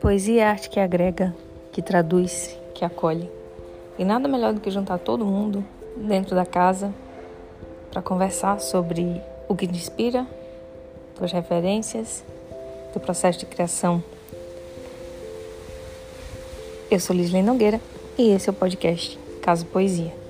Poesia é arte que agrega, que traduz, que acolhe. E nada melhor do que juntar todo mundo dentro da casa para conversar sobre o que te inspira, tuas referências, teu processo de criação. Eu sou Lisley Nogueira e esse é o podcast Caso Poesia.